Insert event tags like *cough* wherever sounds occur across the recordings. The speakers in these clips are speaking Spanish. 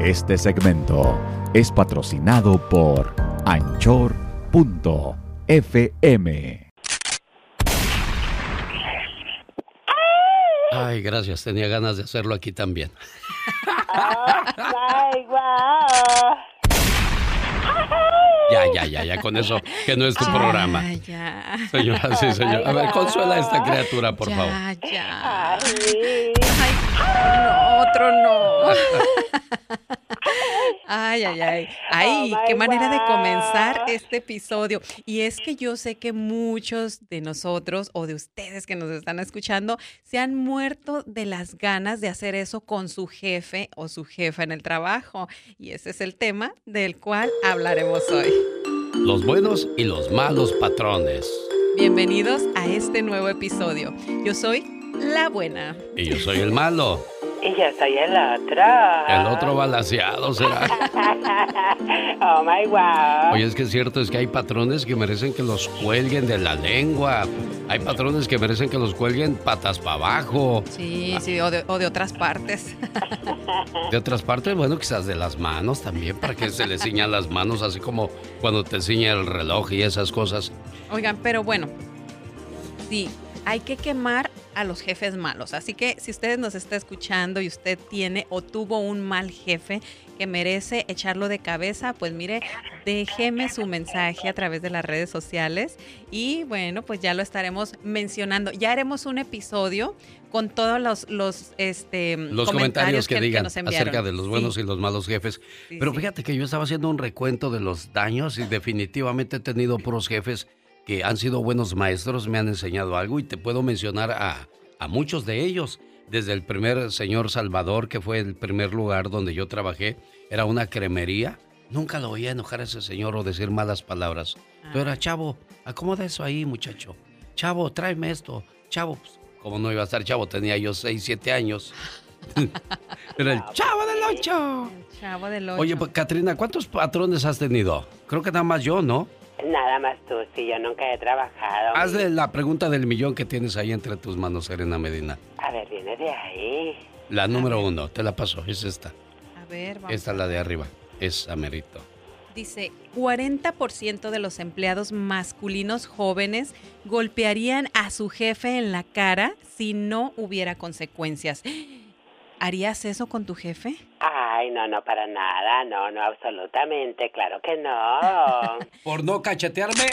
Este segmento es patrocinado por anchor.fm. Ay, gracias. Tenía ganas de hacerlo aquí también. Ya, ya, ya, ya, con eso, que no es tu programa. Ya. Señora, sí, señor. A ver, consuela a esta criatura, por ya, favor. Ya, Ay, no, otro no. Ay, ay, ay. Ay, qué manera de comenzar este episodio. Y es que yo sé que muchos de nosotros o de ustedes que nos están escuchando se han muerto de las ganas de hacer eso con su jefe o su jefa en el trabajo. Y ese es el tema del cual hablaremos hoy. Los buenos y los malos patrones. Bienvenidos a este nuevo episodio. Yo soy la buena. Y yo soy el malo. Y yo soy el otro. El otro balaseado será. *laughs* oh my wow. Oye, es que es cierto, es que hay patrones que merecen que los cuelguen de la lengua. Hay patrones que merecen que los cuelguen patas para abajo. Sí, sí, o de, o de otras partes. De otras partes, bueno, quizás de las manos también, para que se le ciñan las manos, así como cuando te ciña el reloj y esas cosas. Oigan, pero bueno, sí, hay que quemar a los jefes malos. Así que si usted nos está escuchando y usted tiene o tuvo un mal jefe que merece echarlo de cabeza, pues mire, déjeme su mensaje a través de las redes sociales y bueno, pues ya lo estaremos mencionando. Ya haremos un episodio con todos los los este Los comentarios, que, digan nos enviaron. acerca de los buenos Sí. y los malos jefes. Sí, Pero sí. fíjate que yo estaba haciendo un recuento de los daños y definitivamente he tenido puros jefes que han sido buenos maestros, me han enseñado algo y te puedo mencionar a, a muchos de ellos. Desde el primer señor Salvador, que fue el primer lugar donde yo trabajé, era una cremería. Nunca lo oía enojar a ese señor o decir malas palabras. Yo era, chavo, acomoda eso ahí, muchacho. Chavo, tráeme esto. Chavo, pues, como no iba a estar chavo, tenía yo 6, 7 años. *laughs* Era el chavo del ocho. Chavo del ocho. Oye, pues, Katrina, ¿cuántos patrones has tenido? Creo que nada más yo, ¿no? Nada más tú, si yo nunca he trabajado. Hazle la pregunta del millón que tienes ahí entre tus manos, Serena Medina. A ver, viene de ahí. La número uno, te la paso, es esta. a ver, vamos. Esta es la de arriba, es Amerito. Dice, 40% de los empleados masculinos jóvenes golpearían a su jefe en la cara si no hubiera consecuencias. *gasps* ¿Harías eso con tu jefe? Ay, no, no, para nada. No, no, absolutamente. Claro que no. *laughs* Por no cachetearme.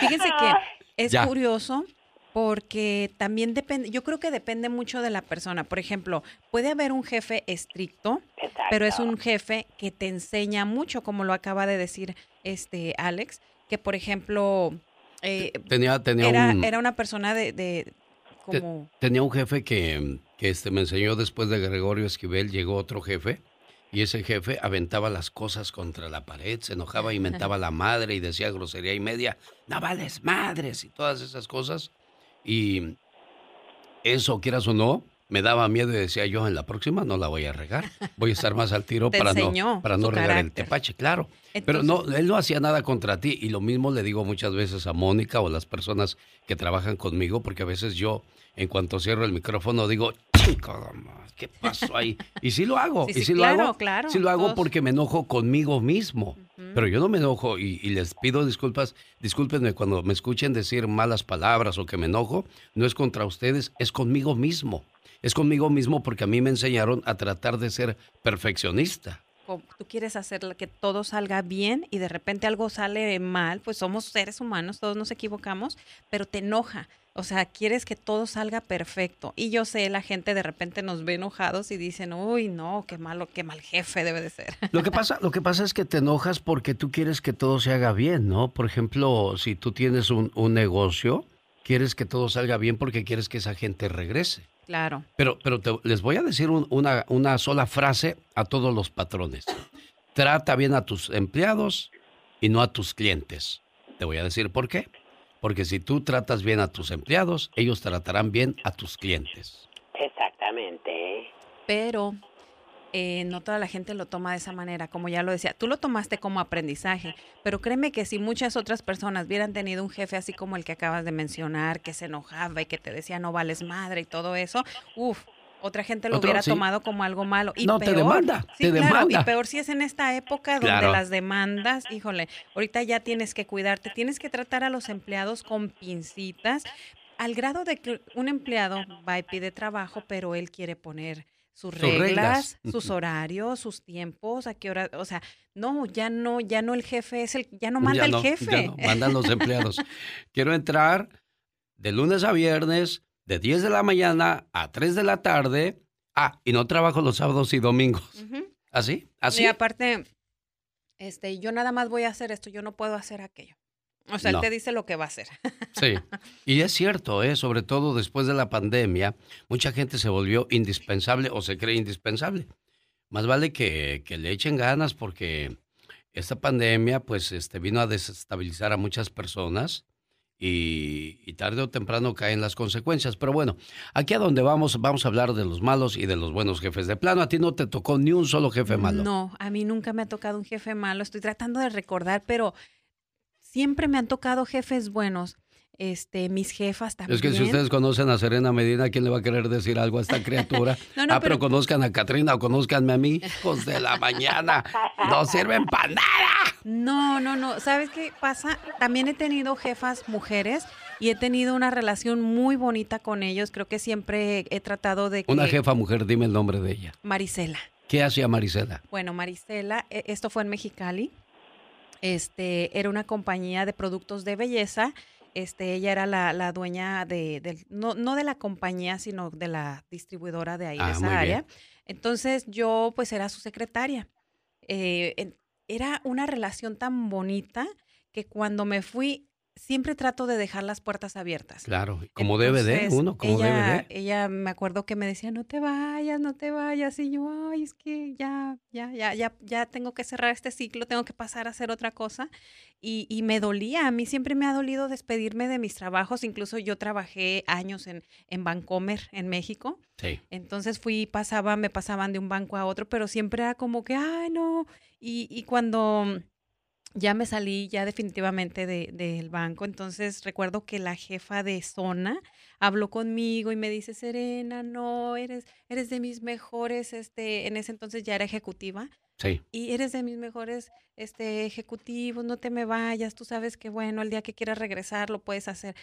Fíjense que es Ya. curioso porque también depende, yo creo que depende mucho de la persona. Por ejemplo, puede haber un jefe estricto, Exacto. pero es un jefe que te enseña mucho, como lo acaba de decir este Alex, que por ejemplo eh, Tenía, tenía era, un... era una persona de, de Te- Tenía un jefe que, que este, me enseñó después de Gregorio Esquivel, llegó otro jefe y ese jefe aventaba las cosas contra la pared, se enojaba y mentaba la madre y decía grosería y media, no vales madres y todas esas cosas. Y eso, quieras o no, me daba miedo y decía yo, en la próxima no la voy a regar, voy a estar más al tiro *laughs* Te para no, para no regar el tepache, claro. Pero no, él no hacía nada contra ti y lo mismo le digo muchas veces a Mónica o las personas que trabajan conmigo, porque a veces yo, en cuanto cierro el micrófono, digo, chico, ¿qué pasó ahí? Y sí lo hago, *laughs* Sí, y sí, sí lo claro, hago, claro, sí lo hago todos. porque me enojo conmigo mismo. Pero yo no me enojo y, y les pido disculpas, discúlpenme cuando me escuchen decir malas palabras o que me enojo, no es contra ustedes, es conmigo mismo. Es conmigo mismo porque a mí me enseñaron a tratar de ser perfeccionista. como tú quieres hacer que todo salga bien y de repente algo sale mal, pues somos seres humanos, todos nos equivocamos, pero te enoja. O sea, quieres que todo salga perfecto. Y yo sé, la gente de repente nos ve enojados y dicen, uy, no, qué malo, qué mal jefe debe de ser. Lo que pasa, lo que pasa es que te enojas porque tú quieres que todo se haga bien, ¿no? Por ejemplo, si tú tienes un, un negocio, quieres que todo salga bien porque quieres que esa gente regrese. Claro. Pero, pero te- les voy a decir un- una, una sola frase a todos los patrones. Trata bien a tus empleados y no a tus clientes. Te voy a decir por qué. Porque si tú tratas bien a tus empleados, ellos tratarán bien a tus clientes. Exactamente. Pero eh, no toda la gente lo toma de esa manera, como ya lo decía. Tú lo tomaste como aprendizaje, pero créeme que si muchas otras personas hubieran tenido un jefe así como el que acabas de mencionar, que se enojaba y que te decía no vales madre y todo eso, uff, Otra gente lo Otro, hubiera sí. tomado como algo malo. Y No, te peor, demanda, sí, te claro, demanda. Y peor si es en esta época donde Claro. las demandas, híjole, ahorita ya tienes que cuidarte, tienes que tratar a los empleados con pincitas, al grado de que un empleado va y pide trabajo, pero él quiere poner sus Sus reglas, reglas. sus horarios, sus tiempos, a qué hora, o sea, no, ya no, ya no el jefe es el, ya no manda Ya el jefe. ya no, mandan los empleados. *laughs* Quiero entrar de lunes a viernes, de 10 de la mañana a 3 de la tarde. Ah, y no trabajo los sábados y domingos. ¿Así? ¿Así? Y aparte, este, yo nada más voy a hacer esto, yo no puedo hacer aquello. O sea, No. él te dice lo que va a hacer. *laughs* Sí. Y es cierto, ¿eh? sobre todo después de la pandemia, mucha gente se volvió indispensable o se cree indispensable. Más vale que, que le echen ganas porque esta pandemia pues este, vino a desestabilizar a muchas personas y, y tarde o temprano caen las consecuencias. Pero bueno, aquí a donde vamos, vamos a hablar de los malos y de los buenos jefes. De plano, a ti no te tocó ni un solo jefe malo. No, a mí nunca me ha tocado un jefe malo. Estoy tratando de recordar, pero siempre me han tocado jefes buenos. Este, mis jefas también. Es que si ustedes conocen a Serena Medina, ¿quién le va a querer decir algo a esta *laughs* criatura? No, no, ah, pero, pero- conozcan a Katrina o conozcanme a mí, hijos de la mañana. No *laughs* sirven para nada. No, no, no. ¿Sabes qué pasa? También he tenido jefas mujeres y he tenido una relación muy bonita con ellos. Creo que siempre he tratado de que Una jefa mujer, dime el nombre de ella. Marisela. ¿Qué hacía Marisela? Bueno, Marisela, e- esto fue en Mexicali. Este, era una compañía de productos de belleza. Este, ella era la, la dueña de, del- no, no de la compañía, sino de la distribuidora de ahí, Ah, de muy esa área. bien. Entonces, yo pues era su secretaria. Eh, era una relación tan bonita que cuando me fui, siempre trato de dejar las puertas abiertas. Claro, como debe de, uno, como ella, debe de. Ella me acuerdo que me decía, no te vayas, no te vayas. Y yo, ay, es que ya, ya, ya, ya, ya tengo que cerrar este ciclo, tengo que pasar a hacer otra cosa. Y, y me dolía, a mí siempre me ha dolido despedirme de mis trabajos. Incluso yo trabajé años en, en Bancomer, en México. Sí. Entonces fui, pasaba, me pasaban de un banco a otro, pero siempre era como que, ay, no. Y, y cuando ya me salí ya definitivamente de- del banco, entonces recuerdo que la jefa de zona habló conmigo y me dice, Serena, no, eres, eres de mis mejores, este, en ese entonces ya era ejecutiva, Sí. y eres de mis mejores este, ejecutivos, no te me vayas, tú sabes que bueno, el día que quieras regresar lo puedes hacer.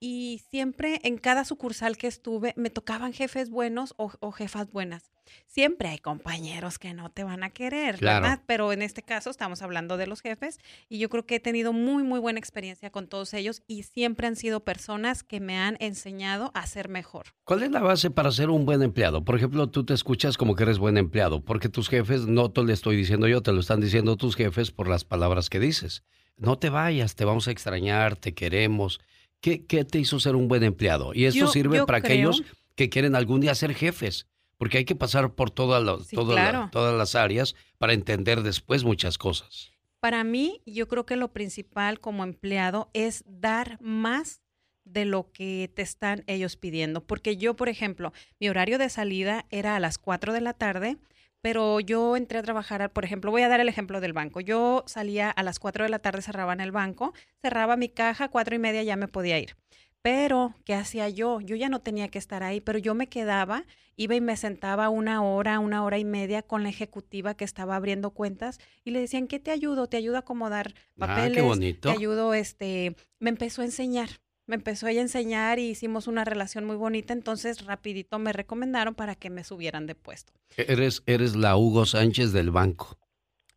Y siempre en cada sucursal que estuve me tocaban jefes buenos o, o jefas buenas. Siempre hay compañeros que no te van a querer, Claro. ¿verdad? Pero en este caso estamos hablando de los jefes y yo creo que he tenido muy, muy buena experiencia con todos ellos y siempre han sido personas que me han enseñado a ser mejor. ¿Cuál es la base para ser un buen empleado? Por ejemplo, tú te escuchas como que eres buen empleado, porque tus jefes, no te lo estoy diciendo yo, te lo están diciendo tus jefes por las palabras que dices. No te vayas, te vamos a extrañar, te queremos. ¿Qué, qué te hizo ser un buen empleado? Y esto Yo- sirve yo para creo- aquellos que quieren algún día ser jefes, porque hay que pasar por todas las- Sí, todas la- claro. todas las áreas para entender después muchas cosas. Para mí, yo creo que lo principal como empleado es dar más de lo que te están ellos pidiendo. Porque yo, por ejemplo, mi horario de salida era a las 4 de la tarde, pero yo entré a trabajar, por ejemplo, voy a dar el ejemplo del banco. Yo salía a las 4 de la tarde, cerraba en el banco, cerraba mi caja, cuatro y media ya me podía ir. Pero, ¿qué hacía yo? Yo ya no tenía que estar ahí, pero yo me quedaba, iba y me sentaba una hora, una hora y media con la ejecutiva que estaba abriendo cuentas y le decían, ¿qué te ayudo? Te ayudo a acomodar Ah, qué papeles, bonito. te ayudo, este, me empezó a enseñar, me empezó ella a enseñar y hicimos una relación muy bonita, entonces rapidito me recomendaron para que me subieran de puesto. Eres, eres la Hugo Sánchez del banco.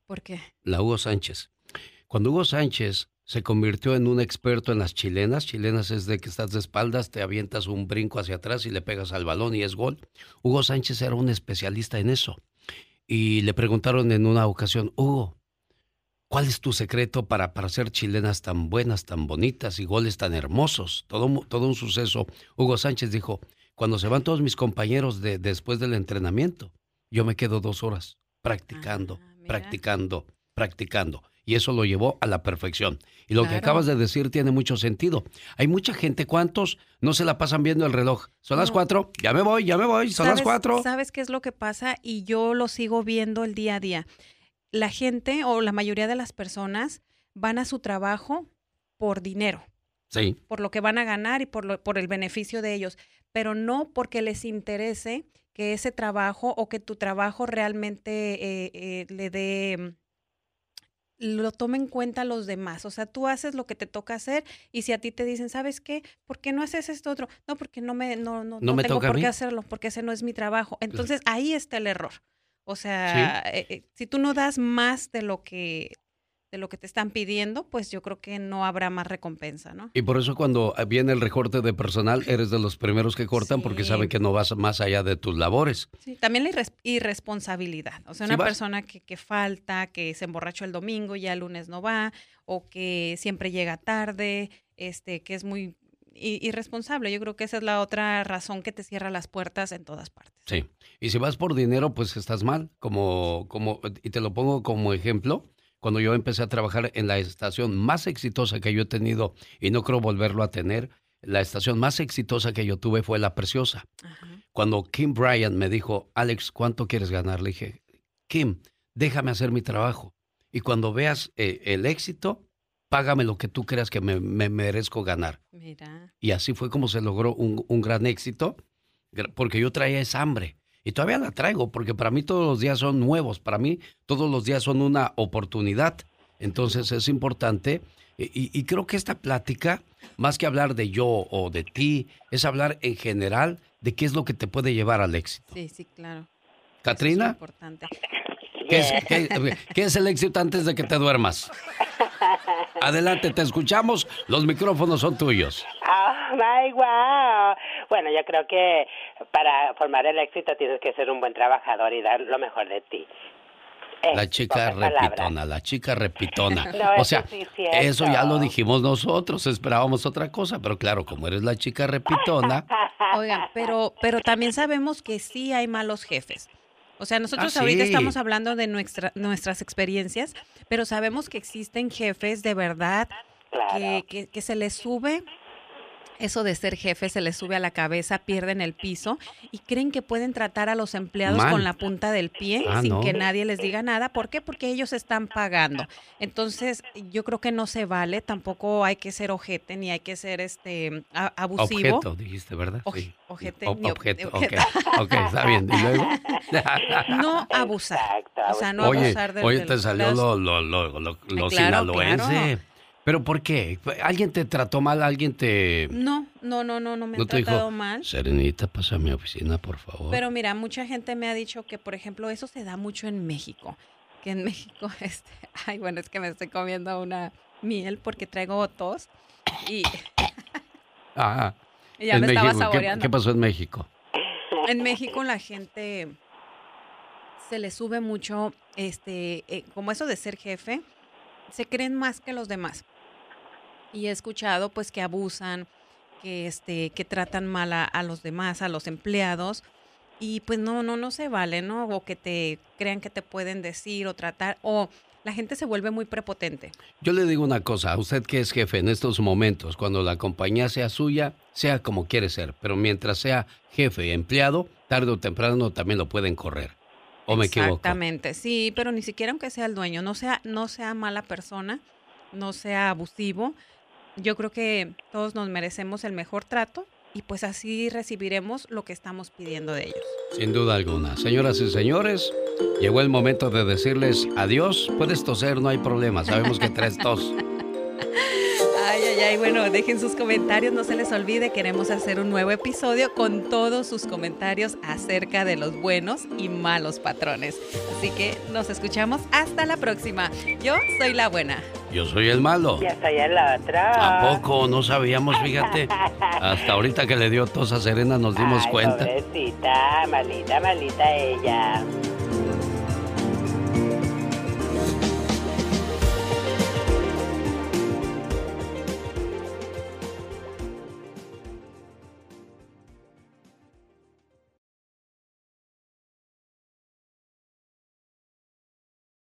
¿Por qué? la Hugo Sánchez. Cuando Hugo Sánchez se convirtió en un experto en las chilenas, chilenas es de que estás de espaldas, te avientas un brinco hacia atrás y le pegas al balón y es gol. Hugo Sánchez era un especialista en eso. Y le preguntaron en una ocasión, Hugo, ¿cuál es tu secreto para, para hacer chilenas tan buenas, tan bonitas y goles tan hermosos? Todo, todo un suceso. Hugo Sánchez dijo, cuando se van todos mis compañeros de, después del entrenamiento, yo me quedo dos horas practicando, Ah, practicando, practicando. Y eso lo llevó a la perfección. Y lo que acabas de decir tiene mucho sentido. Hay mucha gente, ¿cuántos no se la pasan viendo el reloj? Son las cuatro, ya me voy, ya me voy, son las ¿Sabes- cuatro. ¿Sabes qué es lo que pasa? Y yo lo sigo viendo el día a día. La gente o la mayoría de las personas van a su trabajo por dinero, Sí, por lo que van a ganar y por, lo- por el beneficio de ellos, pero no porque les interese que ese trabajo o que tu trabajo realmente eh, eh, le dé lo tome en cuenta los demás. O sea, tú haces lo que te toca hacer y si a ti te dicen, ¿sabes qué? ¿Por qué no haces esto otro? No, porque no me no no, no, me tengo toca por qué hacerlo, porque ese no es mi trabajo. Entonces, ahí está el error. O sea, eh, eh, si tú no das más de lo que de lo que te están pidiendo, pues yo creo que no habrá más recompensa, ¿no? Y por eso cuando viene el recorte de personal, eres de los primeros que cortan porque saben que no vas más allá de tus labores. Sí, también la irres- irresponsabilidad. O sea, una persona que, que falta, que se emborrachó el domingo y ya el lunes no va, o que siempre llega tarde, este, que es muy irresponsable. Yo creo que esa es la otra razón que te cierra las puertas en todas partes. Sí. Y si vas por dinero, pues estás mal. Como, como, y te lo pongo como ejemplo. Cuando yo empecé a trabajar en la estación más exitosa que yo he tenido, y no creo volverlo a tener, la estación más exitosa que yo tuve fue La Preciosa. Ajá. Cuando Kim Bryan me dijo, Alex, ¿cuánto quieres ganar? Le dije, Kim, déjame hacer mi trabajo. Y cuando veas eh, el éxito, págame lo que tú creas que me, me merezco ganar. Mira. Y así fue como se logró un, un gran éxito, porque yo traía esa hambre. Y todavía la traigo, porque para mí todos los días son nuevos, para mí todos los días son una oportunidad. Entonces es importante, y, y- y creo que esta plática, más que hablar de yo o de ti, es hablar en general de qué es lo que te puede llevar al éxito. Sí, sí, claro. Eso es Katrina, importante. ¿qué es, qué- qué es el éxito antes de que te duermas? *laughs* Adelante, te escuchamos, los micrófonos son tuyos. Oh my wow. Bueno, yo creo que para formar el éxito tienes que ser un buen trabajador y dar lo mejor de ti. En La chica palabras. repitona, la chica repitona. *laughs* No, o eso sea, sí es eso ya lo dijimos nosotros, esperábamos otra cosa, pero claro, como eres la chica repitona, *laughs* Oigan, pero, pero también sabemos que sí hay malos jefes. O sea, nosotros Ah, ahorita sí. estamos hablando de nuestra, nuestras experiencias, pero sabemos que existen jefes de verdad Claro. que, que, que se les sube eso de ser jefe, se les sube a la cabeza, pierden el piso y creen que pueden tratar a los empleados con la punta del pie Ah, sin no. que nadie les diga nada. ¿Por qué? Porque ellos están pagando. Entonces, yo creo que no se vale, tampoco hay que ser ojete ni hay que ser este abusivo. objeto, dijiste, ¿verdad? Oj- ojete, O- objeto, ok, objeto. ok, está bien. ¿Y luego? *laughs* No abusar. O sea, no oye, abusar de oye, te salió lo, lo, lo, lo, lo claro, sinaloense. claro. ¿Pero por qué? ¿Alguien te trató mal? ¿Alguien te...? No, no, no, no, no me ¿No han te dijo, tratado mal. Serenita, pasa a mi oficina, por favor? Pero mira, mucha gente me ha dicho que, por ejemplo, eso se da mucho en México. Que en *laughs* México, este, ay, bueno, es que me estoy comiendo una miel porque traigo tos y *laughs* Ah, y ya en me estaba México, ¿qué- saboreando. ¿qué, pasó en México? En México la gente se le sube mucho, este, eh, como eso de ser jefe, se creen más que los demás. Y he escuchado, pues, que abusan, que, este, que tratan mal a, a los demás, a los empleados. Y pues no, no, no se vale, ¿no? O que te crean que te pueden decir o tratar, o la gente se vuelve muy prepotente. Yo le digo una cosa, a usted que es jefe en estos momentos, cuando la compañía sea suya, sea como quiere ser, pero mientras sea jefe empleado, tarde o temprano también lo pueden correr. ¿O me equivoco? Exactamente, sí, pero ni siquiera aunque sea el dueño, no sea, no sea mala persona, no sea abusivo. Yo creo que todos nos merecemos el mejor trato y pues así recibiremos lo que estamos pidiendo de ellos. Sin duda alguna. Señoras y señores, llegó el momento de decirles adiós. Puedes toser, no hay problema. Sabemos que traes tos. Ay, ay, bueno, dejen sus comentarios, no se les olvide, queremos hacer un nuevo episodio con todos sus comentarios acerca de los buenos y malos patrones. Así que nos escuchamos hasta la próxima. Yo soy la buena. Yo soy el malo. Ya soy el otro. ¿A poco? No sabíamos, fíjate. *laughs* Hasta ahorita que le dio tos a Serena nos dimos Ay, cuenta. Pobrecita, malita, malita ella.